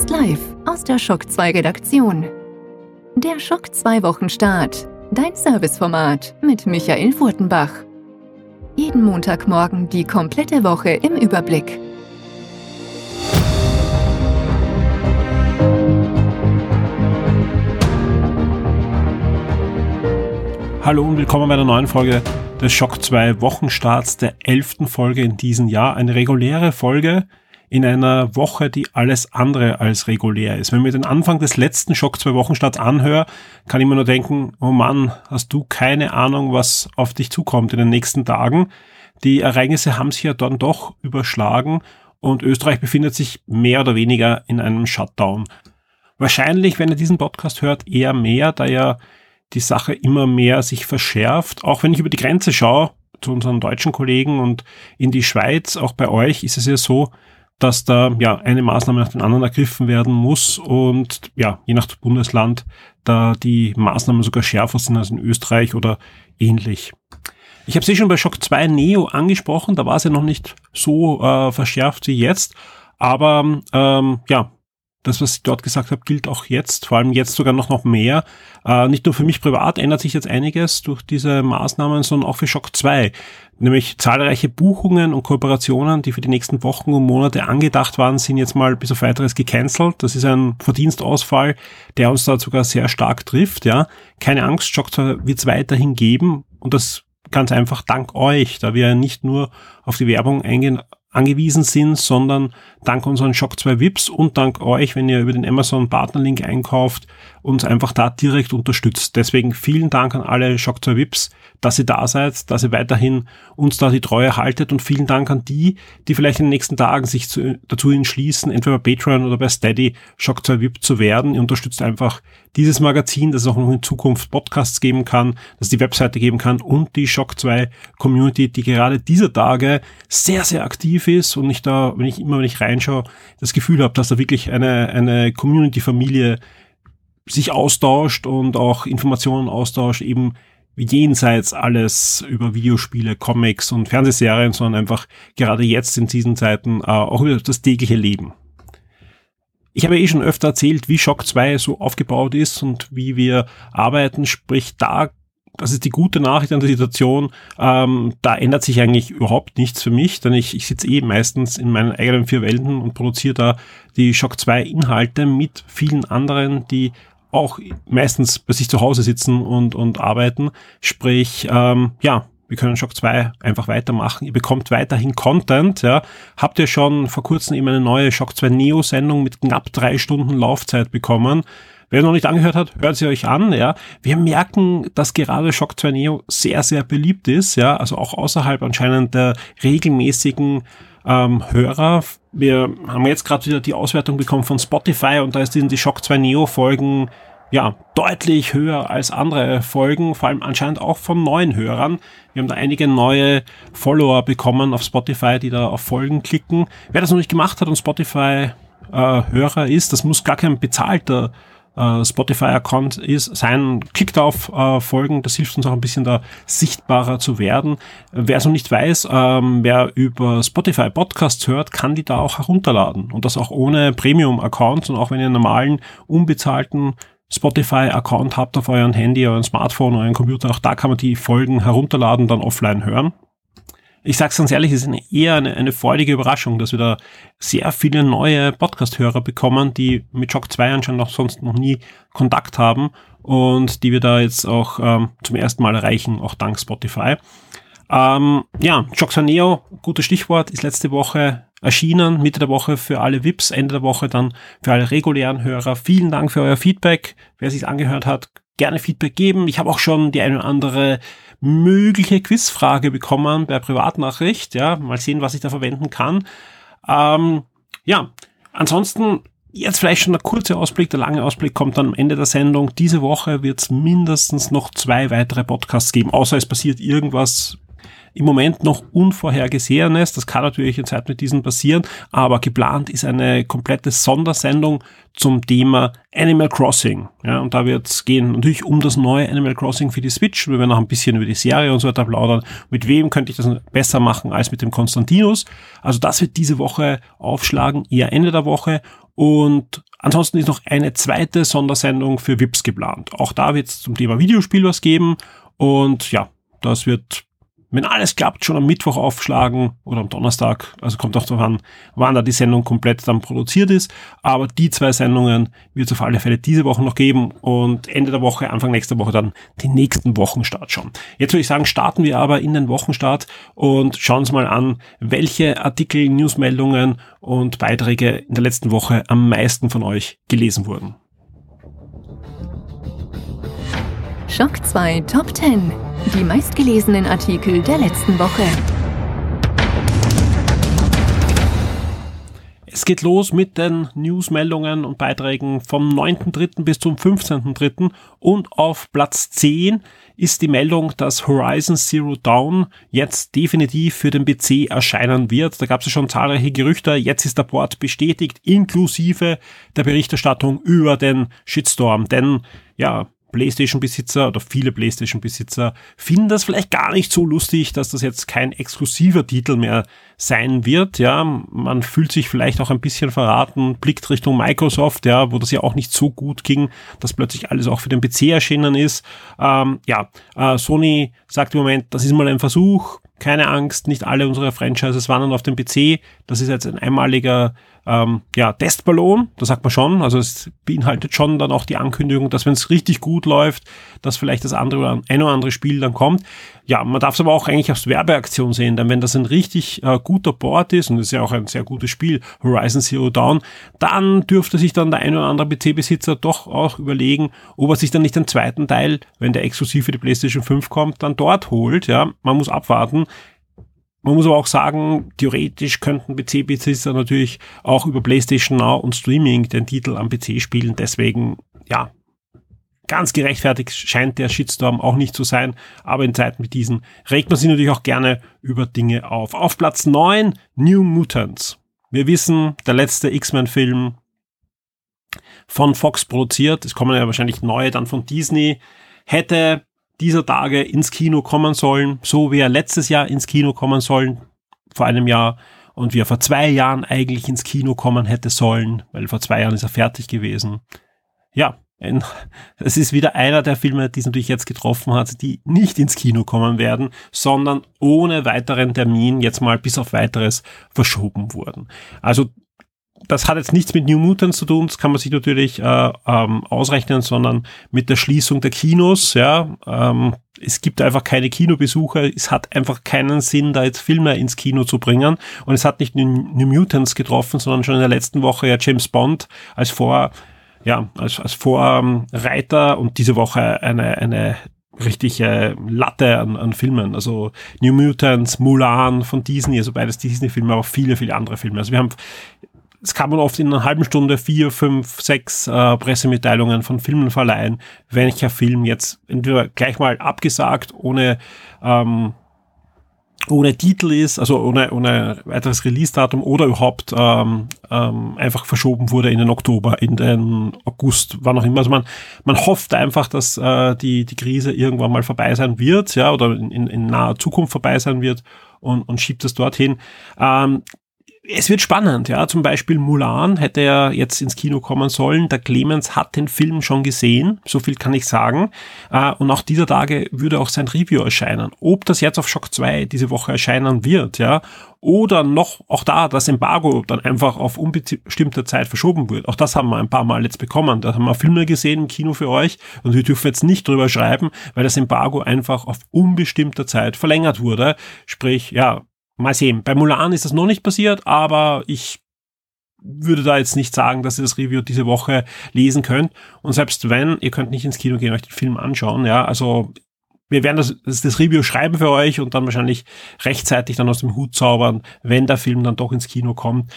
Jetzt live aus der Schock 2 Redaktion. Der Schock 2 Wochenstart. Dein Serviceformat mit Michael Furtenbach. Jeden Montagmorgen die komplette Woche im Überblick. Hallo und willkommen bei einer neuen Folge des Schock 2 Wochenstarts, der elften Folge in diesem Jahr. Eine reguläre Folge in einer Woche, die alles andere als regulär ist. Wenn ich mir den Anfang des letzten Schock 2 Wochenstarts anhöre, kann ich mir nur denken, oh Mann, hast du keine Ahnung, was auf dich zukommt in den nächsten Tagen. Die Ereignisse haben sich ja dann doch überschlagen und Österreich befindet sich mehr oder weniger in einem Shutdown. Wahrscheinlich, wenn ihr diesen Podcast hört, eher mehr, da ja die Sache immer mehr sich verschärft. Auch wenn ich über die Grenze schaue zu unseren deutschen Kollegen und in die Schweiz, auch bei euch ist es ja so, dass da ja eine Maßnahme nach den anderen ergriffen werden muss und ja, je nach Bundesland da die Maßnahmen sogar schärfer sind als in Österreich oder ähnlich. Ich habe sie schon bei Shock 2 Neo angesprochen, da war es ja noch nicht so äh, verschärft wie jetzt, aber ähm, ja, das, was ich dort gesagt habe, gilt auch jetzt, vor allem jetzt sogar noch, noch mehr. Äh, nicht nur für mich privat ändert sich jetzt einiges durch diese Maßnahmen, sondern auch für Shock 2. Nämlich zahlreiche Buchungen und Kooperationen, die für die nächsten Wochen und Monate angedacht waren, sind jetzt mal bis auf weiteres gecancelt. Das ist ein Verdienstausfall, der uns da sogar sehr stark trifft. Ja, Keine Angst, Shock 2 wird es weiterhin geben und das ganz einfach dank euch, da wir nicht nur auf die Werbung eingehen, angewiesen sind, sondern dank unseren Shock 2 VIPs und dank euch, wenn ihr über den Amazon Partnerlink einkauft, uns einfach da direkt unterstützt. Deswegen vielen Dank an alle Shock 2 VIPs, dass ihr da seid, dass ihr weiterhin uns da die Treue haltet und vielen Dank an die, die vielleicht in den nächsten Tagen sich zu, dazu entschließen, entweder bei Patreon oder bei Steady Shock 2 VIP zu werden. Ihr unterstützt einfach dieses Magazin, dass es auch noch in Zukunft Podcasts geben kann, dass es die Webseite geben kann und die Shock 2 Community, die gerade dieser Tage sehr, sehr aktiv ist und ich da, wenn ich immer, wenn ich reinschaue, das Gefühl habe, dass da wirklich eine, eine Community-Familie sich austauscht und auch Informationen austauscht, eben jenseits alles über Videospiele, Comics und Fernsehserien, sondern einfach gerade jetzt in diesen Zeiten äh, auch über das tägliche Leben. Ich habe eh schon öfter erzählt, wie Shock 2 so aufgebaut ist und wie wir arbeiten, sprich da, das ist die gute Nachricht an der Situation, ähm, da ändert sich eigentlich überhaupt nichts für mich, denn ich, ich sitze eh meistens in meinen eigenen vier Wänden und produziere da die Shock 2 Inhalte mit vielen anderen, die auch meistens bei sich zu Hause sitzen und, und arbeiten. Sprich, ähm, ja, wir können Shock 2 einfach weitermachen. Ihr bekommt weiterhin Content. Ja. Habt ihr schon vor kurzem eben eine neue Shock 2 Neo-Sendung mit knapp drei Stunden Laufzeit bekommen? Wer noch nicht angehört hat, hört sie euch an. Ja. Wir merken, dass gerade Shock 2 Neo sehr, sehr beliebt ist. Ja. Also auch außerhalb anscheinend der regelmäßigen ähm, Hörer. Wir haben jetzt gerade wieder die Auswertung bekommen von Spotify und da ist die Shock 2 Neo Folgen ja, deutlich höher als andere Folgen, vor allem anscheinend auch von neuen Hörern. Wir haben da einige neue Follower bekommen auf Spotify, die da auf Folgen klicken. Wer das noch nicht gemacht hat und Spotify äh, Hörer ist, das muss gar kein bezahlter äh, Spotify-Account ist, sein, klickt auf äh, Folgen, das hilft uns auch ein bisschen da sichtbarer zu werden. Wer es noch nicht weiß, ähm, wer über Spotify Podcasts hört, kann die da auch herunterladen. Und das auch ohne Premium-Account und auch wenn ihr einen normalen, unbezahlten Spotify-Account habt auf euren Handy, euren Smartphone, euren Computer, auch da kann man die Folgen herunterladen, dann offline hören ich sag's ganz ehrlich, es ist eine, eher eine, eine freudige Überraschung, dass wir da sehr viele neue Podcast-Hörer bekommen, die mit Shock 2 anscheinend auch sonst noch nie Kontakt haben und die wir da jetzt auch ähm, zum ersten Mal erreichen, auch dank Spotify. Ähm, ja, Shock 2 Neo, gutes Stichwort, ist letzte Woche erschienen, Mitte der Woche für alle VIPs, Ende der Woche dann für alle regulären Hörer. Vielen Dank für euer Feedback. Wer sich angehört hat, gerne Feedback geben. Ich habe auch schon die eine oder andere mögliche Quizfrage bekommen per Privatnachricht. Ja, mal sehen, was ich da verwenden kann. Ähm, ja, ansonsten Jetzt vielleicht schon der kurze Ausblick, der lange Ausblick kommt dann am Ende der Sendung. Diese Woche wird es mindestens noch zwei weitere Podcasts geben, außer es passiert irgendwas im Moment noch Unvorhergesehenes. Das kann natürlich in Zeit mit diesen passieren, aber geplant ist eine komplette Sondersendung zum Thema Animal Crossing. Ja, und da wird es gehen natürlich um das neue Animal Crossing für die Switch. Wir werden noch ein bisschen über die Serie und so weiter plaudern. Mit wem könnte ich das besser machen als mit dem Konstantinus? Also das wird diese Woche aufschlagen, eher Ende der Woche. Und Ansonsten ist noch eine zweite Sondersendung für VIPs geplant. Auch da wird es zum Thema Videospiel was geben. Und ja, das wird wenn alles klappt, schon am Mittwoch aufschlagen oder am Donnerstag. Also kommt auch darauf an, wann da die Sendung komplett dann produziert ist. Aber die zwei Sendungen wird es auf alle Fälle diese Woche noch geben und Ende der Woche, Anfang nächster Woche dann den nächsten Wochenstart schon. Jetzt würde ich sagen, starten wir aber in den Wochenstart und schauen uns mal an, welche Artikel, Newsmeldungen und Beiträge in der letzten Woche am meisten von euch gelesen wurden. Schock 2 Top 10 die meistgelesenen Artikel der letzten Woche. Es geht los mit den Newsmeldungen und Beiträgen vom 9.3. bis zum 15.3. und auf Platz 10 ist die Meldung, dass Horizon Zero Dawn jetzt definitiv für den PC erscheinen wird. Da gab es ja schon zahlreiche Gerüchte, jetzt ist der Port bestätigt, inklusive der Berichterstattung über den Shitstorm. Denn ja, PlayStation-Besitzer oder viele PlayStation-Besitzer finden das vielleicht gar nicht so lustig, dass das jetzt kein exklusiver Titel mehr sein wird. Ja, man fühlt sich vielleicht auch ein bisschen verraten, blickt Richtung Microsoft, ja, wo das ja auch nicht so gut ging, dass plötzlich alles auch für den PC erschienen ist. Ähm, ja, äh, Sony sagt im Moment, das ist mal ein Versuch, keine Angst, nicht alle unsere Franchises wandern auf den PC. Das ist jetzt ein einmaliger ähm, ja, Testballon, das sagt man schon. Also es beinhaltet schon dann auch die Ankündigung, dass wenn es richtig gut läuft, dass vielleicht das andere oder ein oder andere Spiel dann kommt. Ja, man darf es aber auch eigentlich als Werbeaktion sehen, denn wenn das ein richtig äh, guter Board ist, und das ist ja auch ein sehr gutes Spiel, Horizon Zero Dawn, dann dürfte sich dann der ein oder andere PC-Besitzer doch auch überlegen, ob er sich dann nicht den zweiten Teil, wenn der exklusiv für die PlayStation 5 kommt, dann dort holt. Ja, man muss abwarten. Man muss aber auch sagen, theoretisch könnten PC-Besitzer natürlich auch über PlayStation Now und Streaming den Titel am PC spielen. Deswegen, ja, ganz gerechtfertigt scheint der Shitstorm auch nicht zu sein. Aber in Zeiten wie diesen regt man sich natürlich auch gerne über Dinge auf. Auf Platz 9, New Mutants. Wir wissen, der letzte X-Men-Film von Fox produziert. Es kommen ja wahrscheinlich neue dann von Disney. Hätte dieser Tage ins Kino kommen sollen, so wie er letztes Jahr ins Kino kommen sollen, vor einem Jahr, und wie er vor zwei Jahren eigentlich ins Kino kommen hätte sollen, weil vor zwei Jahren ist er fertig gewesen. Ja, es ist wieder einer der Filme, die es natürlich jetzt getroffen hat, die nicht ins Kino kommen werden, sondern ohne weiteren Termin jetzt mal bis auf weiteres verschoben wurden. Also das hat jetzt nichts mit New Mutants zu tun, das kann man sich natürlich äh, ähm, ausrechnen, sondern mit der Schließung der Kinos. Ja, ähm, es gibt einfach keine Kinobesucher, es hat einfach keinen Sinn, da jetzt Filme ins Kino zu bringen. Und es hat nicht New, Mutants getroffen, sondern schon in der letzten Woche ja James Bond als Vor, ja, als, als Vorreiter und diese Woche eine, eine richtige Latte an, an Filmen. Also New Mutants, Mulan von Disney, also beides Disney-Filme, aber viele, viele andere Filme. Also wir haben es kann man oft in einer halben Stunde vier, fünf, sechs äh, Pressemitteilungen von Filmen verleihen, welcher Film jetzt entweder gleich mal abgesagt, ohne ähm, ohne Titel ist, also ohne, ohne weiteres Release-Datum oder überhaupt ähm, ähm, einfach verschoben wurde in den Oktober, in den August, wann auch immer. Also man, man hofft einfach, dass äh, die, die Krise irgendwann mal vorbei sein wird, ja, oder in, in naher Zukunft vorbei sein wird und, und schiebt es dorthin. Ähm, es wird spannend, ja. Zum Beispiel Mulan hätte ja jetzt ins Kino kommen sollen. Der Clemens hat den Film schon gesehen, so viel kann ich sagen. Äh, und auch dieser Tage würde auch sein Review erscheinen. Ob das jetzt auf Shock 2 diese Woche erscheinen wird, ja, oder noch auch da das Embargo dann einfach auf unbestimmte Zeit verschoben wird. Auch das haben wir ein paar Mal jetzt bekommen. Da haben wir Filme gesehen im Kino für euch und wir dürfen jetzt nicht drüber schreiben, weil das Embargo einfach auf unbestimmte Zeit verlängert wurde. Sprich, ja, Mal sehen. Bei Mulan ist das noch nicht passiert, aber ich würde da jetzt nicht sagen, dass ihr das Review diese Woche lesen könnt. Und selbst wenn, ihr könnt nicht ins Kino gehen, euch den Film anschauen, ja, also wir werden das, das, Review schreiben für euch und dann wahrscheinlich rechtzeitig dann aus dem Hut zaubern, wenn der Film dann doch ins Kino kommt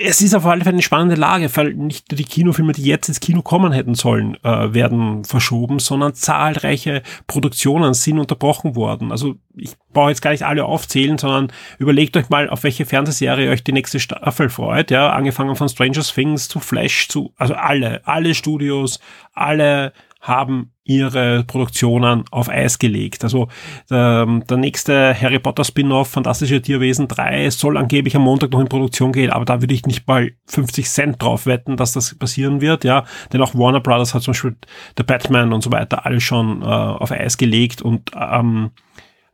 es ist auf alle Fälle eine spannende Lage, weil nicht nur die Kinofilme, die jetzt ins Kino kommen hätten sollen, äh, werden verschoben, sondern zahlreiche Produktionen sind unterbrochen worden. Also ich brauche jetzt gar nicht alle aufzählen, sondern überlegt euch mal, auf welche Fernsehserie euch die nächste Staffel freut. Ja, angefangen von Stranger Things zu Flash zu, also alle, alle Studios, alle haben ihre Produktionen auf Eis gelegt. Also der, ähm, der nächste Harry Potter Spin-off Fantastische Tierwesen 3 soll angeblich am Montag noch in Produktion gehen, aber da würde ich nicht mal 50 Cent drauf wetten, dass das passieren wird, ja. Denn auch Warner Brothers hat zum Beispiel The Batman und so weiter alles schon äh, auf Eis gelegt und ähm,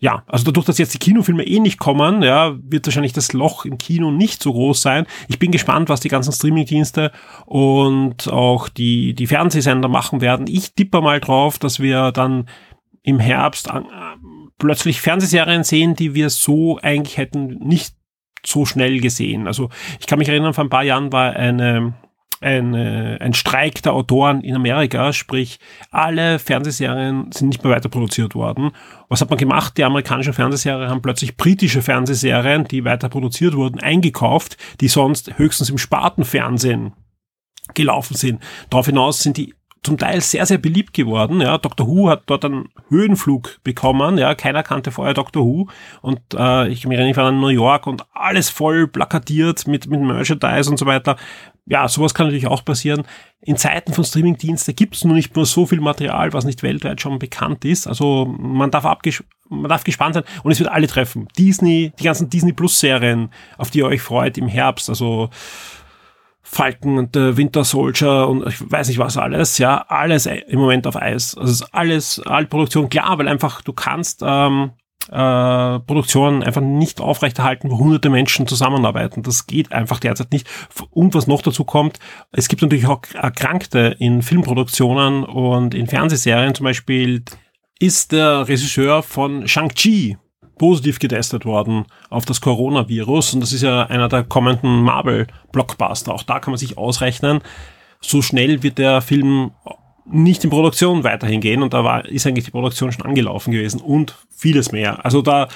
ja, also dadurch, dass jetzt die Kinofilme eh nicht kommen, ja, wird wahrscheinlich das Loch im Kino nicht so groß sein. Ich bin gespannt, was die ganzen Streamingdienste und auch die, die Fernsehsender machen werden. Ich tippe mal drauf, dass wir dann im Herbst äh, plötzlich Fernsehserien sehen, die wir so eigentlich hätten nicht so schnell gesehen. Also ich kann mich erinnern, vor ein paar Jahren war eine ein, äh, ein Streik der Autoren in Amerika, sprich alle Fernsehserien sind nicht mehr weiter produziert worden. Was hat man gemacht? Die amerikanischen Fernsehserien haben plötzlich britische Fernsehserien, die weiter produziert wurden, eingekauft, die sonst höchstens im Spartenfernsehen gelaufen sind. Darauf hinaus sind die zum Teil sehr, sehr beliebt geworden. Ja, Dr. Who hat dort einen Höhenflug bekommen. Ja, keiner kannte vorher Dr. Who. Und äh, ich mich erinnere an New York und alles voll plakatiert mit, mit Merchandise und so weiter ja, sowas kann natürlich auch passieren. In Zeiten von Streamingdiensten gibt es nur nicht nur so viel Material, was nicht weltweit schon bekannt ist. Also man darf, abges man darf gespannt sein und es wird alle treffen. Disney, die ganzen Disney Plus Serien, auf die ihr euch freut im Herbst, also Falken und der Winter Soldier und ich weiß nicht was alles, ja, alles im Moment auf Eis. Also alles, alle Produktion, klar, weil einfach du kannst ähm, äh, Produktionen einfach nicht aufrechterhalten, wo hunderte Menschen zusammenarbeiten. Das geht einfach derzeit nicht. Und was noch dazu kommt, es gibt natürlich auch Erkrankte in Filmproduktionen und in Fernsehserien. Zum Beispiel ist der Regisseur von Shang-Chi positiv getestet worden auf das Coronavirus. Und das ist ja einer der kommenden Marvel-Blockbuster. Auch da kann man sich ausrechnen, so schnell wird der Film nicht in Produktion weiterhin gehen und da war, ist eigentlich die Produktion schon angelaufen gewesen und vieles mehr. Also da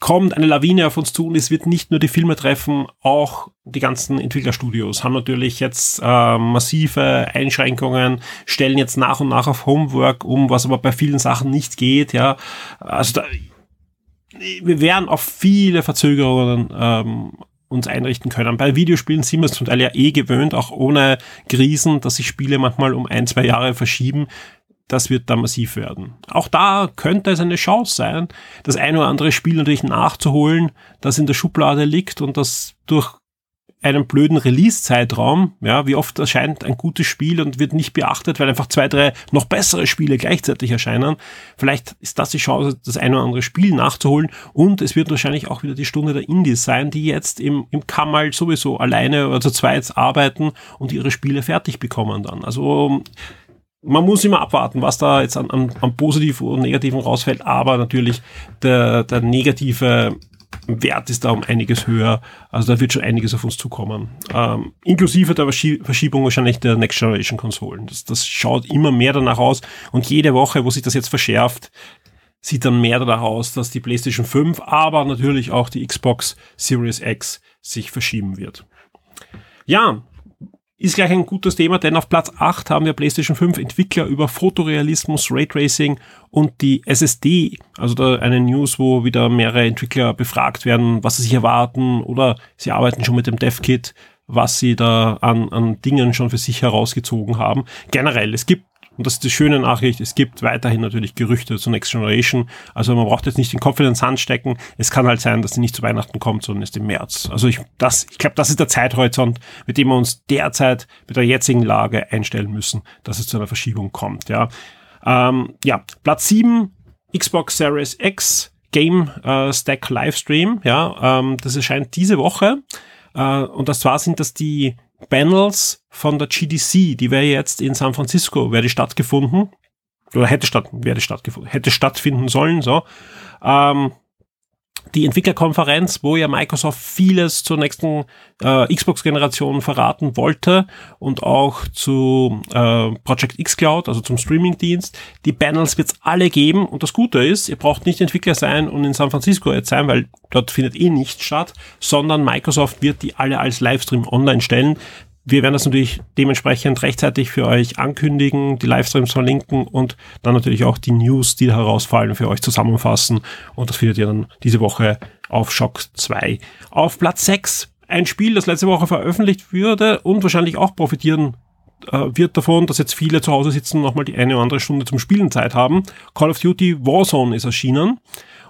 kommt eine Lawine auf uns zu und es wird nicht nur die Filme treffen, auch die ganzen Entwicklerstudios haben natürlich jetzt äh, massive Einschränkungen, stellen jetzt nach und nach auf Homework um, was aber bei vielen Sachen nicht geht, ja. Also da, wir werden auf viele Verzögerungen ähm, uns einrichten können. Bei Videospielen sind wir es zum Teil ja eh gewöhnt, auch ohne Krisen, dass sich Spiele manchmal um ein, zwei Jahre verschieben. Das wird da massiv werden. Auch da könnte es eine Chance sein, das ein oder andere Spiel natürlich nachzuholen, das in der Schublade liegt und das durch einem blöden Release-Zeitraum, ja, wie oft erscheint ein gutes Spiel und wird nicht beachtet, weil einfach zwei, drei noch bessere Spiele gleichzeitig erscheinen. Vielleicht ist das die Chance, das eine oder andere Spiel nachzuholen und es wird wahrscheinlich auch wieder die Stunde der Indies sein, die jetzt im, im Kammerl sowieso alleine oder zu zweit arbeiten und ihre Spiele fertig bekommen dann. Also, man muss immer abwarten, was da jetzt an, an, an positiven und negativen rausfällt, aber natürlich der, der negative Wert ist da um einiges höher. Also da wird schon einiges auf uns zukommen. Ähm, inklusive der Verschiebung wahrscheinlich der Next Generation Konsolen. Das, das schaut immer mehr danach aus. Und jede Woche, wo sich das jetzt verschärft, sieht dann mehr danach aus, dass die PlayStation 5, aber natürlich auch die Xbox Series X sich verschieben wird. Ja, ist gleich ein gutes Thema, denn auf Platz 8 haben wir PlayStation 5 Entwickler über Fotorealismus, Raytracing und die SSD. Also da eine News, wo wieder mehrere Entwickler befragt werden, was sie sich erwarten oder sie arbeiten schon mit dem DevKit, was sie da an, an Dingen schon für sich herausgezogen haben. Generell, es gibt und das ist die schöne Nachricht, es gibt weiterhin natürlich Gerüchte zu Next Generation. Also man braucht jetzt nicht den Kopf in den Sand stecken. Es kann halt sein, dass die nicht zu Weihnachten kommt, sondern ist im März. Also ich, das, ich glaube, das ist der Zeithorizont, mit dem wir uns derzeit mit der jetzigen Lage einstellen müssen, dass es zu einer Verschiebung kommt. Ja, ähm, ja Platz 7, Xbox Series X Game äh, Stack Livestream. Ja, ähm, das erscheint diese Woche. Äh, und das zwar sind das die Panels von der GDC, die wäre jetzt in San Francisco, wäre die stattgefunden, oder hätte statt, wäre stattgefunden, hätte stattfinden sollen, so. Ähm, die Entwicklerkonferenz, wo ja Microsoft vieles zur nächsten äh, Xbox-Generation verraten wollte und auch zu äh, Project X Cloud, also zum Streaming-Dienst. Die Panels wird es alle geben und das Gute ist, ihr braucht nicht Entwickler sein und in San Francisco jetzt sein, weil dort findet eh nichts statt, sondern Microsoft wird die alle als Livestream online stellen. Wir werden das natürlich dementsprechend rechtzeitig für euch ankündigen, die Livestreams verlinken und dann natürlich auch die News, die herausfallen, für euch zusammenfassen. Und das findet ihr dann diese Woche auf Shock 2. Auf Platz 6 ein Spiel, das letzte Woche veröffentlicht würde und wahrscheinlich auch profitieren äh, wird davon, dass jetzt viele zu Hause sitzen und nochmal die eine oder andere Stunde zum Spielen Zeit haben. Call of Duty Warzone ist erschienen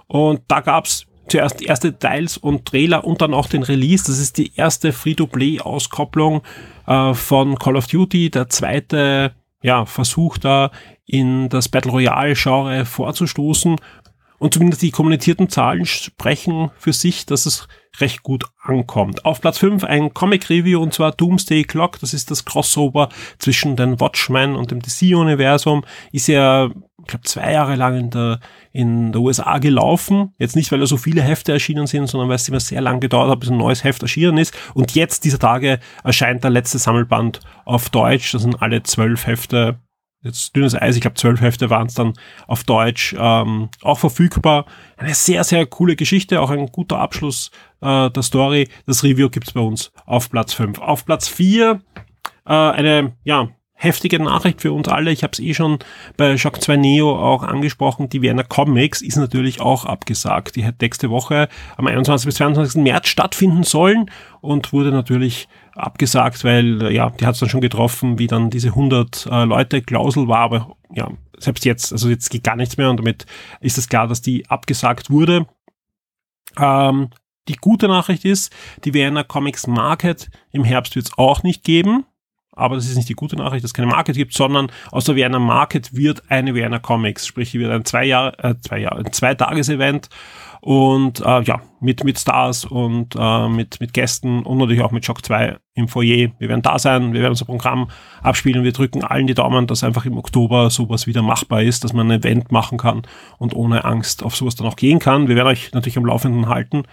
und da gab's zuerst erste Details und Trailer und dann auch den Release. Das ist die erste Free-to-Play-Auskopplung äh, von Call of Duty, der zweite ja, Versuch da in das Battle Royale-Genre vorzustoßen. Und zumindest die kommunizierten Zahlen sprechen für sich, dass es recht gut ankommt. Auf Platz 5 ein Comic-Review und zwar Doomsday Clock. Das ist das Crossover zwischen den Watchmen und dem DC-Universum. Ist ja, ich glaube, zwei Jahre lang in der, in der USA gelaufen. Jetzt nicht, weil da so viele Hefte erschienen sind, sondern weil es immer sehr lang gedauert hat, bis ein neues Heft erschienen ist. Und jetzt, dieser Tage, erscheint der letzte Sammelband auf Deutsch. Das sind alle zwölf Hefte jetzt dünnes Eis, ich glaube zwölf Hefte waren es dann auf Deutsch ähm, auch verfügbar. Eine sehr, sehr coole Geschichte, auch ein guter Abschluss äh, der Story. Das Review gibt's bei uns auf Platz fünf. Auf Platz vier äh, eine, ja, heftige Nachricht für uns alle. Ich habe es eh schon bei Shock 2 Neo auch angesprochen. Die Vienna Comics ist natürlich auch abgesagt. Die hätte nächste Woche am 21. bis 22. März stattfinden sollen und wurde natürlich abgesagt, weil ja, die hat es dann schon getroffen, wie dann diese 100 äh, Leute Klausel war, aber ja, selbst jetzt, also jetzt geht gar nichts mehr und damit ist es klar, dass die abgesagt wurde. Ähm, die gute Nachricht ist, die Vienna Comics Market im Herbst wird es auch nicht geben. Aber das ist nicht die gute Nachricht, dass es keine Market gibt, sondern aus der Vienna Market wird eine Vienna Comics, sprich, wird ein zwei Jahr, äh, zwei Jahr, ein Zwei-Tages-Event und äh, ja, mit, mit Stars und äh, mit, mit Gästen und natürlich auch mit Shock 2 im Foyer. Wir werden da sein, wir werden unser Programm abspielen. Wir drücken allen die Daumen, dass einfach im Oktober sowas wieder machbar ist, dass man ein Event machen kann und ohne Angst auf sowas dann auch gehen kann. Wir werden euch natürlich am Laufenden halten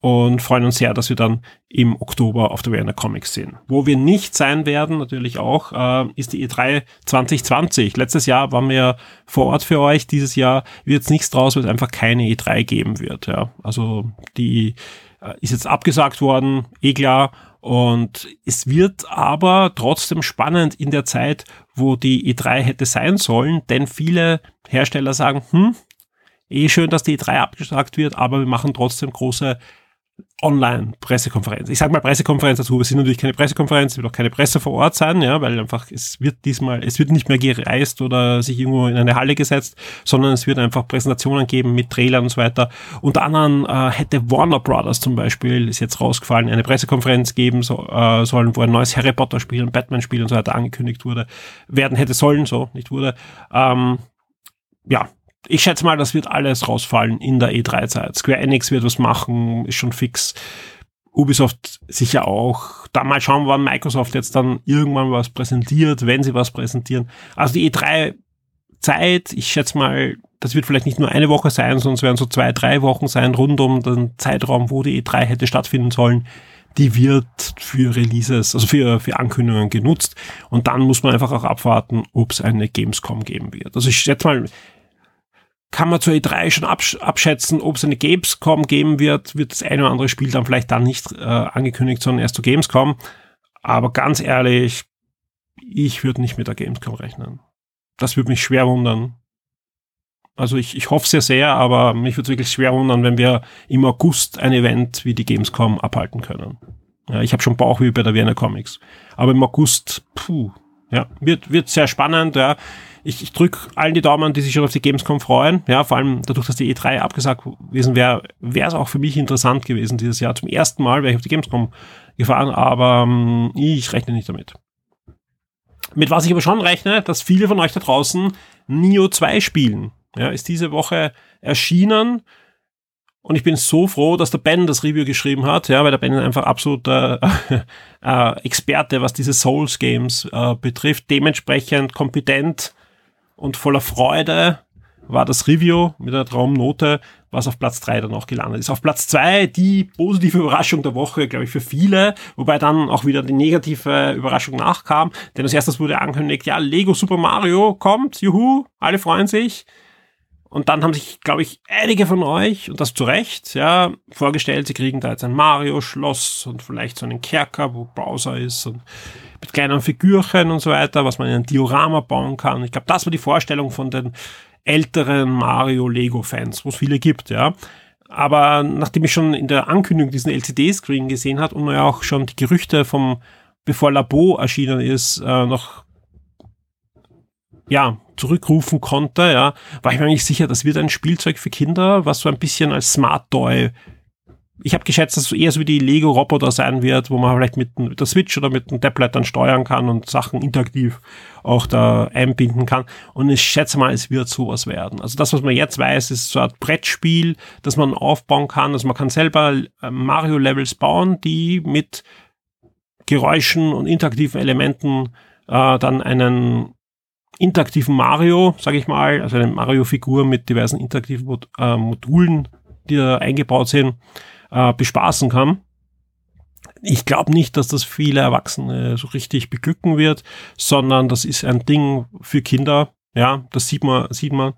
und freuen uns sehr, dass wir dann im Oktober auf der Werner Comics sehen. Wo wir nicht sein werden, natürlich auch, äh, ist die E3 2020. Letztes Jahr waren wir vor Ort für euch. Dieses Jahr wird es nichts draus, weil es einfach keine E3 geben wird. Ja. Also die äh, ist jetzt abgesagt worden, eh klar. Und es wird aber trotzdem spannend in der Zeit, wo die E3 hätte sein sollen, denn viele Hersteller sagen, hm, eh schön, dass die E3 abgesagt wird, aber wir machen trotzdem große Online-Pressekonferenz. Ich sage mal Pressekonferenz dazu, es sind natürlich keine Pressekonferenz, es wird auch keine Presse vor Ort sein, ja, weil einfach es wird diesmal, es wird nicht mehr gereist oder sich irgendwo in eine Halle gesetzt, sondern es wird einfach Präsentationen geben mit Trailern und so weiter. Unter anderem äh, hätte Warner Brothers zum Beispiel, ist jetzt rausgefallen, eine Pressekonferenz geben so, äh, sollen, wo ein neues Harry Potter Spiel, ein Batman Spiel und so weiter angekündigt wurde, werden hätte sollen, so, nicht wurde. Ähm, ja, ich schätze mal, das wird alles rausfallen in der E3-Zeit. Square Enix wird was machen, ist schon fix. Ubisoft sicher auch. Da mal schauen, wann Microsoft jetzt dann irgendwann was präsentiert, wenn sie was präsentieren. Also die E3-Zeit, ich schätze mal, das wird vielleicht nicht nur eine Woche sein, sondern es werden so zwei, drei Wochen sein, rund um den Zeitraum, wo die E3 hätte stattfinden sollen. Die wird für Releases, also für, für Ankündigungen genutzt. Und dann muss man einfach auch abwarten, ob es eine Gamescom geben wird. Also ich schätze mal, kann man zur E3 schon absch abschätzen, ob es eine Gamescom geben wird, wird das eine oder andere Spiel dann vielleicht dann nicht äh, angekündigt, sondern erst zur Gamescom. Aber ganz ehrlich, ich würde nicht mit der Gamescom rechnen. Das würde mich schwer wundern. Also ich, ich hoffe sehr sehr, aber mich würde es wirklich schwer wundern, wenn wir im August ein Event wie die Gamescom abhalten können. Ja, ich habe schon Bauch wie bei der Vienna Comics. Aber im August, puh, ja, wird, wird sehr spannend, ja ich, ich drücke allen die Daumen, die sich schon auf die Gamescom freuen. Ja, vor allem dadurch, dass die E3 abgesagt gewesen wäre, wäre es auch für mich interessant gewesen dieses Jahr. Zum ersten Mal wäre ich auf die Gamescom gefahren, aber ähm, ich rechne nicht damit. Mit was ich aber schon rechne, dass viele von euch da draußen Nio 2 spielen. Ja, ist diese Woche erschienen. Und ich bin so froh, dass der Ben das Review geschrieben hat, ja, weil der Ben ist einfach absoluter äh, Experte, was diese Souls Games äh, betrifft. Dementsprechend kompetent und voller Freude war das Review mit einer Traumnote, was auf Platz drei dann auch gelandet ist. Auf Platz zwei die positive Überraschung der Woche, glaube ich, für viele, wobei dann auch wieder die negative Überraschung nachkam, denn als erstes wurde angekündigt, ja, Lego Super Mario kommt, juhu, alle freuen sich. Und dann haben sich, glaube ich, einige von euch, und das zu Recht, ja, vorgestellt, sie kriegen da jetzt ein Mario-Schloss und vielleicht so einen Kerker, wo Browser ist und mit kleinen Figürchen und so weiter, was man in ein Diorama bauen kann. Ich glaube, das war die Vorstellung von den älteren Mario-Lego-Fans, wo es viele gibt, ja. Aber nachdem ich schon in der Ankündigung diesen LCD-Screen gesehen hat und ja auch schon die Gerüchte vom, bevor Labo erschienen ist, äh, noch ja, zurückrufen konnte, ja, war ich mir eigentlich sicher, das wird ein Spielzeug für Kinder, was so ein bisschen als Smart Toy ich habe geschätzt, dass es eher so wie die Lego-Roboter sein wird, wo man vielleicht mit, der Switch oder mit dem Tablet dann steuern kann und Sachen interaktiv auch da einbinden kann. Und ich schätze mal, es wird sowas werden. Also das, was man jetzt weiß, ist so ein Brettspiel, das man aufbauen kann. Also man kann selber äh, Mario-Levels bauen, die mit Geräuschen und interaktiven Elementen äh, dann einen interaktiven Mario, sage ich mal, also eine Mario-Figur mit diversen interaktiven Mod äh, Modulen, die da eingebaut sind, äh, bespaßen kann. Ich glaube nicht, dass das viele Erwachsene so richtig beglücken wird, sondern das ist ein Ding für Kinder. Ja, das sieht man, sieht man.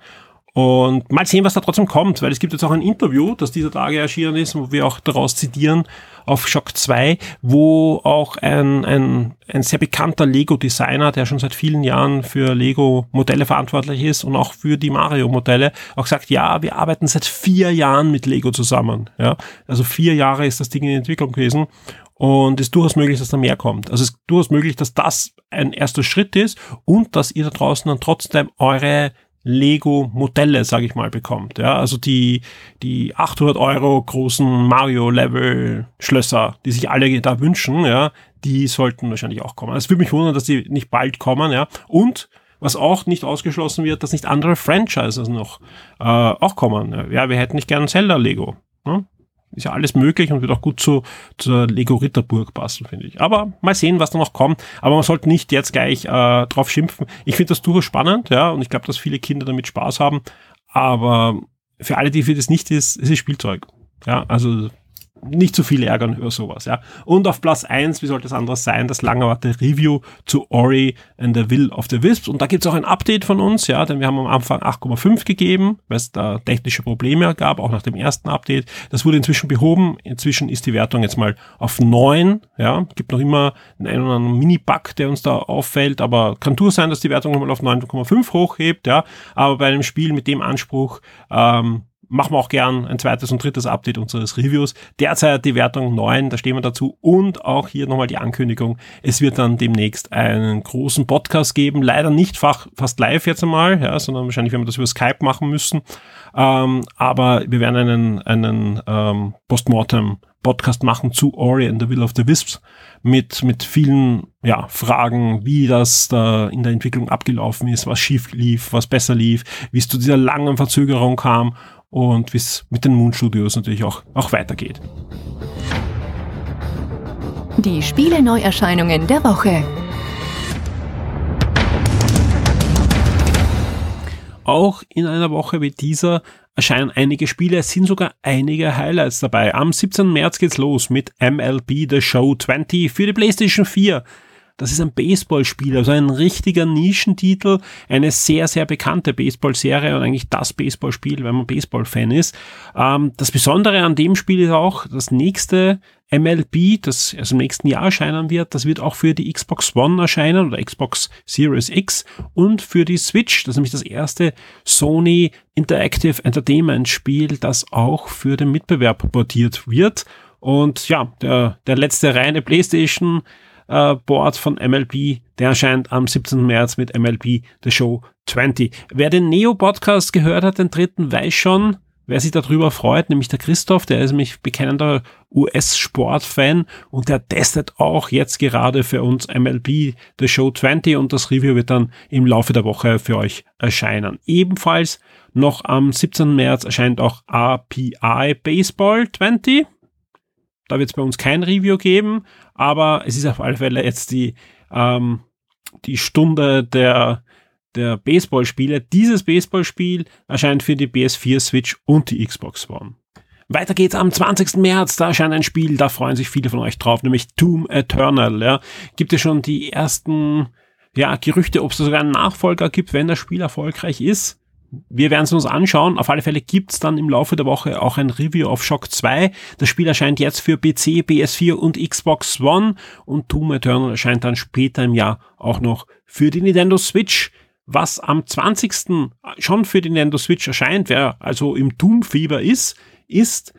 Und mal sehen, was da trotzdem kommt, weil es gibt jetzt auch ein Interview, das dieser Tage erschienen ist, wo wir auch daraus zitieren auf Shock 2, wo auch ein, ein, ein sehr bekannter Lego-Designer, der schon seit vielen Jahren für Lego-Modelle verantwortlich ist und auch für die Mario-Modelle, auch sagt, ja, wir arbeiten seit vier Jahren mit Lego zusammen. Ja, also vier Jahre ist das Ding in Entwicklung gewesen und es ist durchaus möglich, dass da mehr kommt. Also es ist durchaus möglich, dass das ein erster Schritt ist und dass ihr da draußen dann trotzdem eure Lego-Modelle, sage ich mal, bekommt. Ja, also die, die 800 Euro großen Mario-Level-Schlösser, die sich alle da wünschen, ja, die sollten wahrscheinlich auch kommen. Es würde mich wundern, dass die nicht bald kommen, ja. Und was auch nicht ausgeschlossen wird, dass nicht andere Franchises noch äh, auch kommen. Ja, wir hätten nicht gern Zelda-Lego. Ne? Ist ja alles möglich und wird auch gut zu, zur Lego Ritterburg passen, finde ich. Aber mal sehen, was da noch kommt. Aber man sollte nicht jetzt gleich äh, drauf schimpfen. Ich finde das durchaus spannend, ja, und ich glaube, dass viele Kinder damit Spaß haben. Aber für alle, die für das nicht ist, ist es Spielzeug. Ja, also nicht zu viel ärgern über sowas, ja. Und auf Platz eins, wie sollte es anders sein, das lange erwartete Review zu Ori and the Will of the Wisps. Und da gibt's auch ein Update von uns, ja, denn wir haben am Anfang 8,5 gegeben, weil es da technische Probleme gab, auch nach dem ersten Update. Das wurde inzwischen behoben. Inzwischen ist die Wertung jetzt mal auf neun, ja. Gibt noch immer einen oder anderen Mini-Bug, der uns da auffällt, aber kann durchaus sein, dass die Wertung nochmal auf 9,5 hochhebt, ja. Aber bei einem Spiel mit dem Anspruch, ähm, machen wir auch gern ein zweites und drittes Update unseres Reviews. Derzeit die Wertung 9, da stehen wir dazu. Und auch hier nochmal die Ankündigung, es wird dann demnächst einen großen Podcast geben. Leider nicht fach, fast live jetzt einmal, ja, sondern wahrscheinlich werden wir das über Skype machen müssen. Ähm, aber wir werden einen, einen ähm, Postmortem Podcast machen zu Ori and the Will of the Wisps mit, mit vielen ja, Fragen, wie das da in der Entwicklung abgelaufen ist, was schief lief, was besser lief, wie es zu dieser langen Verzögerung kam und wie es mit den Moon Studios natürlich auch, auch weitergeht. Die Spiele-Neuerscheinungen der Woche. Auch in einer Woche wie dieser erscheinen einige Spiele, es sind sogar einige Highlights dabei. Am 17. März geht's los mit MLB The Show 20 für die PlayStation 4. Das ist ein Baseballspiel, also ein richtiger Nischentitel, eine sehr, sehr bekannte Baseballserie und eigentlich das Baseballspiel, wenn man Baseball-Fan ist. Ähm, das Besondere an dem Spiel ist auch, das nächste MLB, das also im nächsten Jahr erscheinen wird, das wird auch für die Xbox One erscheinen oder Xbox Series X und für die Switch. Das ist nämlich das erste Sony Interactive Entertainment Spiel, das auch für den Mitbewerb portiert wird. Und ja, der, der letzte reine PlayStation äh, Board von MLB, der erscheint am 17. März mit MLB The Show 20. Wer den Neo-Podcast gehört hat, den dritten, weiß schon, wer sich darüber freut, nämlich der Christoph, der ist nämlich bekennender US-Sport-Fan und der testet auch jetzt gerade für uns MLB The Show 20 und das Review wird dann im Laufe der Woche für euch erscheinen. Ebenfalls noch am 17. März erscheint auch RPI Baseball 20. Da wird es bei uns kein Review geben, aber es ist auf alle Fälle jetzt die, ähm, die Stunde der, der Baseballspiele. Dieses Baseballspiel erscheint für die PS4 Switch und die Xbox One. Weiter geht's am 20. März, da erscheint ein Spiel, da freuen sich viele von euch drauf, nämlich Doom Eternal. Ja. Gibt es schon die ersten ja, Gerüchte, ob es sogar einen Nachfolger gibt, wenn das Spiel erfolgreich ist wir werden es uns anschauen. Auf alle Fälle gibt's dann im Laufe der Woche auch ein Review auf Shock 2. Das Spiel erscheint jetzt für PC, PS4 und Xbox One und Doom Eternal erscheint dann später im Jahr auch noch für die Nintendo Switch. Was am 20. schon für die Nintendo Switch erscheint, wer also im Doom-Fieber ist, ist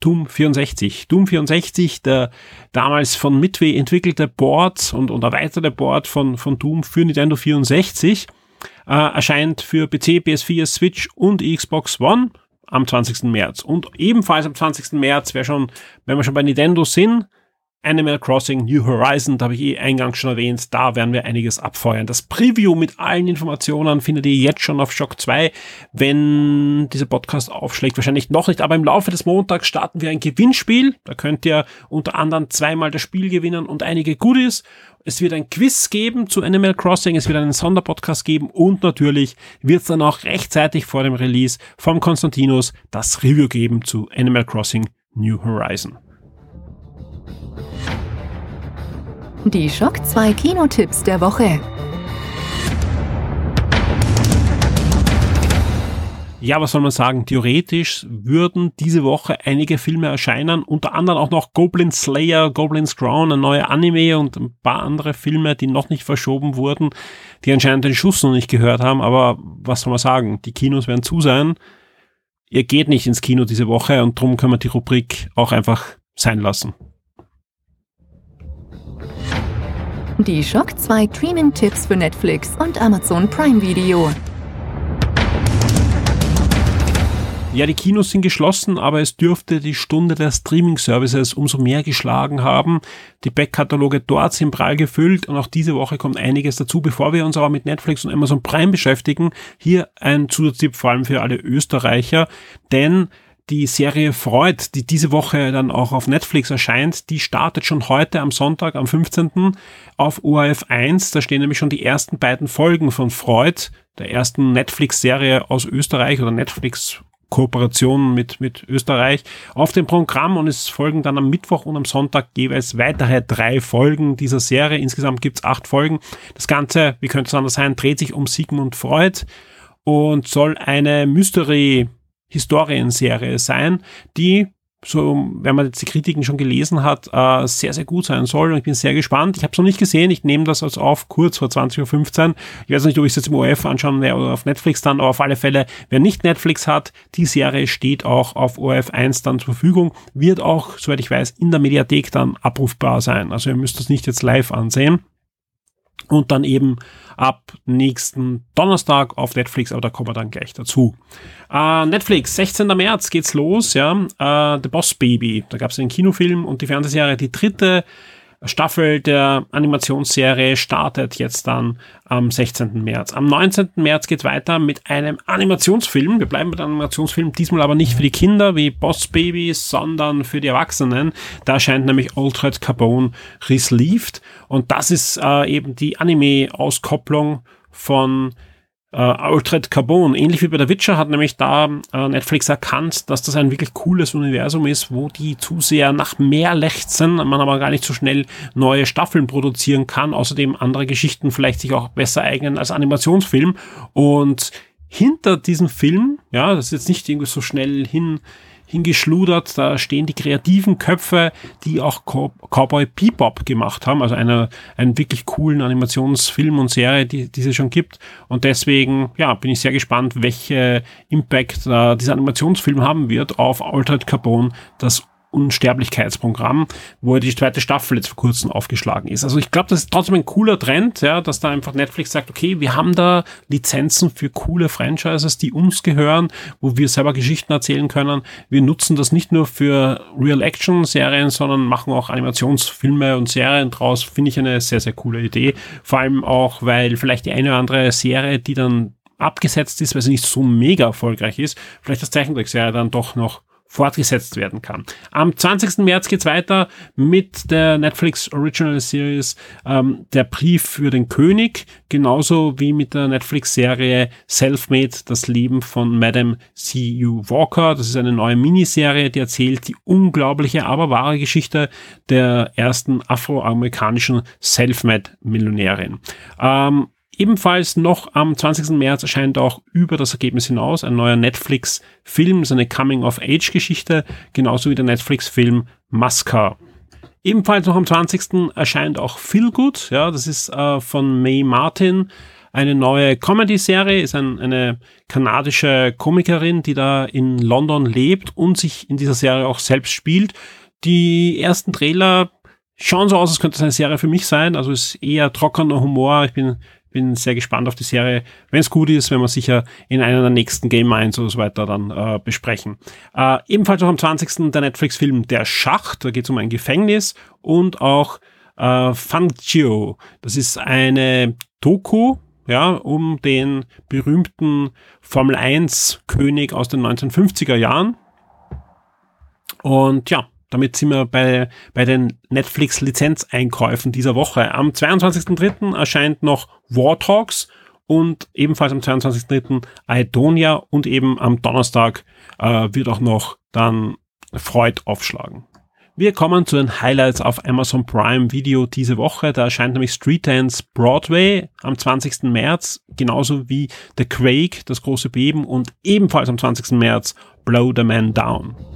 Doom 64. Doom 64, der damals von Midway entwickelte Board und, und erweiterte Board von, von Doom für Nintendo 64 äh, erscheint für PC, PS4, Switch und Xbox One am 20. März. Und ebenfalls am 20. März wäre schon, wenn wir schon bei Nintendo sind, Animal Crossing New Horizon, da habe ich eh eingangs schon erwähnt, da werden wir einiges abfeuern. Das Preview mit allen Informationen findet ihr jetzt schon auf Shock 2, wenn dieser Podcast aufschlägt. Wahrscheinlich noch nicht, aber im Laufe des Montags starten wir ein Gewinnspiel. Da könnt ihr unter anderem zweimal das Spiel gewinnen und einige Goodies. Es wird ein Quiz geben zu Animal Crossing, es wird einen Sonderpodcast geben und natürlich wird es dann auch rechtzeitig vor dem Release vom Konstantinos das Review geben zu Animal Crossing New Horizon. Die Schock 2 Kinotipps der Woche. Ja, was soll man sagen? Theoretisch würden diese Woche einige Filme erscheinen, unter anderem auch noch Goblin Slayer, Goblin's Crown, ein neuer Anime und ein paar andere Filme, die noch nicht verschoben wurden, die anscheinend den Schuss noch nicht gehört haben. Aber was soll man sagen? Die Kinos werden zu sein. Ihr geht nicht ins Kino diese Woche und darum können wir die Rubrik auch einfach sein lassen. Die Schock 2 Streaming-Tipps für Netflix und Amazon Prime Video. Ja, die Kinos sind geschlossen, aber es dürfte die Stunde der Streaming-Services umso mehr geschlagen haben. Die Backkataloge dort sind prall gefüllt und auch diese Woche kommt einiges dazu. Bevor wir uns aber mit Netflix und Amazon Prime beschäftigen, hier ein Zusatztipp vor allem für alle Österreicher, denn die Serie Freud, die diese Woche dann auch auf Netflix erscheint, die startet schon heute am Sonntag, am 15. auf ORF 1. Da stehen nämlich schon die ersten beiden Folgen von Freud, der ersten Netflix-Serie aus Österreich oder Netflix Kooperation mit, mit Österreich auf dem Programm und es folgen dann am Mittwoch und am Sonntag jeweils weitere drei Folgen dieser Serie. Insgesamt gibt's acht Folgen. Das Ganze, wie könnte es anders sein, dreht sich um Sigmund Freud und soll eine Mystery Historienserie sein, die so, wenn man jetzt die Kritiken schon gelesen hat, äh, sehr, sehr gut sein soll. Und ich bin sehr gespannt. Ich habe es noch nicht gesehen. Ich nehme das als auf kurz vor 20.15 Uhr. Ich weiß nicht, ob ich es jetzt im ORF anschauen werde oder auf Netflix dann, aber auf alle Fälle, wer nicht Netflix hat, die Serie steht auch auf ORF 1 dann zur Verfügung, wird auch, soweit ich weiß, in der Mediathek dann abrufbar sein. Also ihr müsst das nicht jetzt live ansehen und dann eben ab nächsten Donnerstag auf Netflix, aber da kommen wir dann gleich dazu. Äh, Netflix, 16. März geht's los, ja, äh, The Boss Baby, da gab es einen Kinofilm und die Fernsehserie, die dritte Staffel der Animationsserie startet jetzt dann am 16. März. Am 19. März geht weiter mit einem Animationsfilm. Wir bleiben bei Animationsfilm, diesmal aber nicht für die Kinder wie Boss Baby, sondern für die Erwachsenen. Da erscheint nämlich Altered Carbone Resleeved und das ist äh, eben die Anime-Auskopplung von äh, Altered Carbon, ähnlich wie bei der Witcher, hat nämlich da äh, Netflix erkannt, dass das ein wirklich cooles Universum ist, wo die Zuseher nach mehr lechzen, man aber gar nicht so schnell neue Staffeln produzieren kann, außerdem andere Geschichten vielleicht sich auch besser eignen als Animationsfilm. Und hinter diesem Film, ja, das ist jetzt nicht irgendwie so schnell hin hingeschludert. Da stehen die kreativen Köpfe, die auch Cowboy Bebop gemacht haben, also einer, einen wirklich coolen Animationsfilm und Serie, die, die es schon gibt. Und deswegen, ja, bin ich sehr gespannt, welche Impact äh, dieser Animationsfilm haben wird auf Altered Carbon, das Unsterblichkeitsprogramm, wo die zweite Staffel jetzt vor kurzem aufgeschlagen ist. Also ich glaube, das ist trotzdem ein cooler Trend, ja, dass da einfach Netflix sagt, okay, wir haben da Lizenzen für coole Franchises, die uns gehören, wo wir selber Geschichten erzählen können. Wir nutzen das nicht nur für Real-Action-Serien, sondern machen auch Animationsfilme und Serien draus. Finde ich eine sehr, sehr coole Idee. Vor allem auch, weil vielleicht die eine oder andere Serie, die dann abgesetzt ist, weil sie nicht so mega erfolgreich ist, vielleicht das Zeichentrickserie dann doch noch fortgesetzt werden kann. Am 20. März geht's weiter mit der Netflix Original Series ähm, Der Brief für den König, genauso wie mit der Netflix-Serie Selfmade, das Leben von Madame C.U. Walker. Das ist eine neue Miniserie, die erzählt die unglaubliche, aber wahre Geschichte der ersten afroamerikanischen Selfmade-Millionärin. Ähm, Ebenfalls noch am 20. März erscheint auch über das Ergebnis hinaus ein neuer Netflix-Film, so eine Coming-of-Age-Geschichte, genauso wie der Netflix-Film Masca. Ebenfalls noch am 20. erscheint auch Feel Good, ja, das ist äh, von May Martin, eine neue Comedy-Serie, ist ein, eine kanadische Komikerin, die da in London lebt und sich in dieser Serie auch selbst spielt. Die ersten Trailer schauen so aus, als könnte es eine Serie für mich sein. Also ist eher trockener Humor. Ich bin bin sehr gespannt auf die Serie. Wenn es gut ist, werden wir sicher in einer der nächsten Game Minds oder so weiter dann äh, besprechen. Äh, ebenfalls noch am 20. der Netflix-Film Der Schacht, da geht es um ein Gefängnis und auch äh, Fangio. Das ist eine Doku, ja, um den berühmten Formel 1 König aus den 1950er Jahren. Und ja, damit sind wir bei, bei den Netflix-Lizenzeinkäufen dieser Woche. Am 22.03. erscheint noch War Talks und ebenfalls am 22.03. Aidonia und eben am Donnerstag äh, wird auch noch dann Freud aufschlagen. Wir kommen zu den Highlights auf Amazon Prime Video diese Woche. Da erscheint nämlich Street Dance Broadway am 20. März, genauso wie The Quake, das große Beben und ebenfalls am 20. März Blow the Man Down.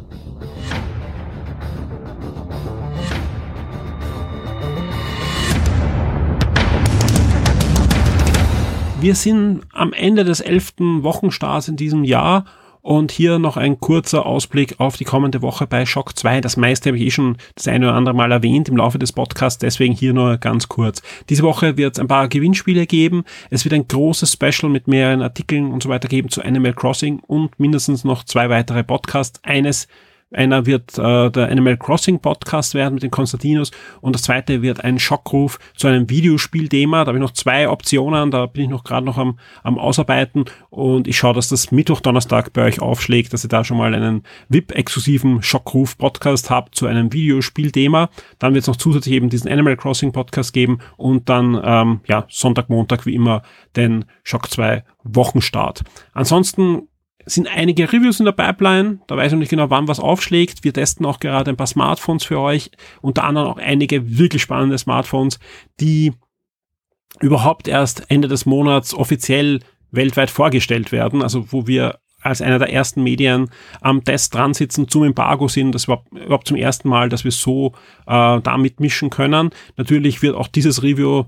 Wir sind am Ende des elften Wochenstarts in diesem Jahr und hier noch ein kurzer Ausblick auf die kommende Woche bei Shock 2. Das meiste habe ich eh schon das eine oder andere Mal erwähnt im Laufe des Podcasts, deswegen hier nur ganz kurz. Diese Woche wird es ein paar Gewinnspiele geben. Es wird ein großes Special mit mehreren Artikeln und so weiter geben zu Animal Crossing und mindestens noch zwei weitere Podcasts. Eines einer wird äh, der Animal Crossing Podcast werden mit den Konstantinos und das zweite wird ein Schockruf zu einem Videospielthema. Da habe ich noch zwei Optionen, da bin ich noch gerade noch am, am Ausarbeiten und ich schaue, dass das Mittwoch, Donnerstag bei euch aufschlägt, dass ihr da schon mal einen VIP-exklusiven Schockruf-Podcast habt zu einem Videospielthema. Dann wird es noch zusätzlich eben diesen Animal Crossing Podcast geben und dann ähm, ja Sonntag, Montag wie immer den Shock 2 Wochenstart. Ansonsten sind einige Reviews in der Pipeline. Da weiß ich nicht genau, wann was aufschlägt. Wir testen auch gerade ein paar Smartphones für euch. Unter anderem auch einige wirklich spannende Smartphones, die überhaupt erst Ende des Monats offiziell weltweit vorgestellt werden. Also wo wir als einer der ersten Medien am Test dran sitzen, zum Embargo sind. Das war überhaupt zum ersten Mal, dass wir so äh, damit mischen können. Natürlich wird auch dieses Review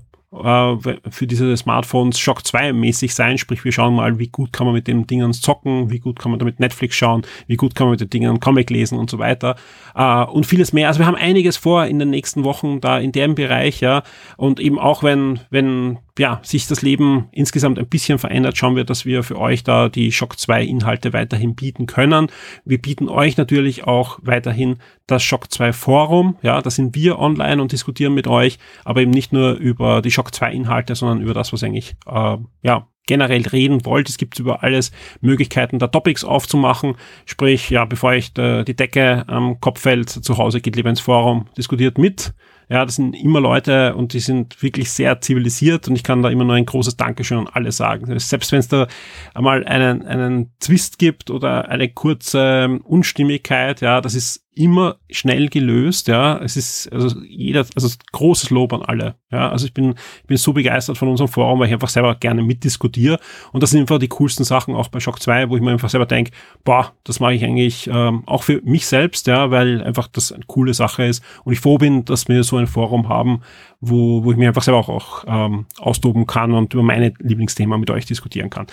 für diese Smartphones Shock 2 mäßig sein, sprich wir schauen mal, wie gut kann man mit den Dingen zocken, wie gut kann man damit Netflix schauen, wie gut kann man mit den Dingen Comic lesen und so weiter. Äh, und vieles mehr. Also wir haben einiges vor in den nächsten Wochen da in dem Bereich, ja, und eben auch wenn, wenn ja, sich das Leben insgesamt ein bisschen verändert, schauen wir, dass wir für euch da die Shock 2 Inhalte weiterhin bieten können. Wir bieten euch natürlich auch weiterhin das Shock 2 Forum. Ja, da sind wir online und diskutieren mit euch, aber eben nicht nur über die Shock 2 Inhalte, sondern über das, was eigentlich, äh, ja, generell reden wollt. Es gibt über alles Möglichkeiten, da Topics aufzumachen. Sprich, ja, bevor euch die Decke am Kopf fällt, zu Hause geht lieber ins Forum, diskutiert mit ja, das sind immer Leute und die sind wirklich sehr zivilisiert und ich kann da immer nur ein großes Dankeschön an alle sagen. Selbst wenn es da einmal einen, einen Twist gibt oder eine kurze Unstimmigkeit, ja, das ist immer schnell gelöst, ja. Es ist, also jeder, also großes Lob an alle, ja. Also ich bin, bin so begeistert von unserem Forum, weil ich einfach selber gerne mitdiskutiere. Und das sind einfach die coolsten Sachen auch bei Shock 2, wo ich mir einfach selber denke, boah, das mache ich eigentlich ähm, auch für mich selbst, ja, weil einfach das eine coole Sache ist. Und ich froh bin, dass wir so ein Forum haben, wo, wo ich mir einfach selber auch, auch ähm, austoben kann und über meine Lieblingsthema mit euch diskutieren kann.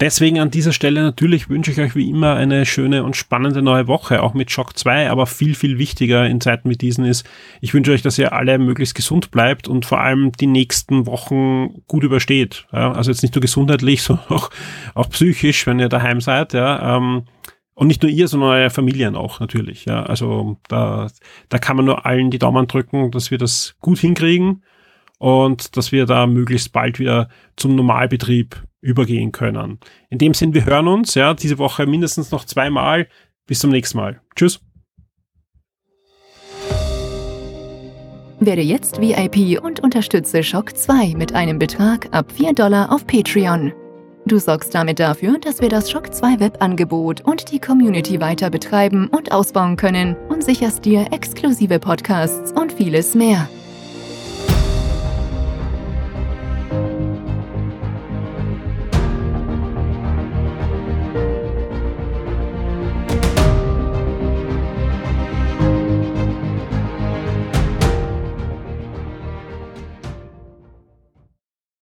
Deswegen an dieser Stelle natürlich wünsche ich euch wie immer eine schöne und spannende neue Woche, auch mit Shock 2, aber viel, viel wichtiger in Zeiten wie diesen ist, ich wünsche euch, dass ihr alle möglichst gesund bleibt und vor allem die nächsten Wochen gut übersteht. Ja, also jetzt nicht nur gesundheitlich, sondern auch, auch psychisch, wenn ihr daheim seid. Ja, ähm, und nicht nur ihr, sondern eure Familien auch natürlich. Ja, also da, da kann man nur allen die Daumen drücken, dass wir das gut hinkriegen und dass wir da möglichst bald wieder zum Normalbetrieb übergehen können. In dem Sinn, wir hören uns, ja, diese Woche mindestens noch zweimal. Bis zum nächsten Mal. Tschüss. Werde jetzt VIP und unterstütze Shock 2 mit einem Betrag ab 4 Dollar auf Patreon. Du sorgst damit dafür, dass wir das Shock 2 Webangebot und die Community weiter betreiben und ausbauen können und sicherst dir exklusive Podcasts und vieles mehr.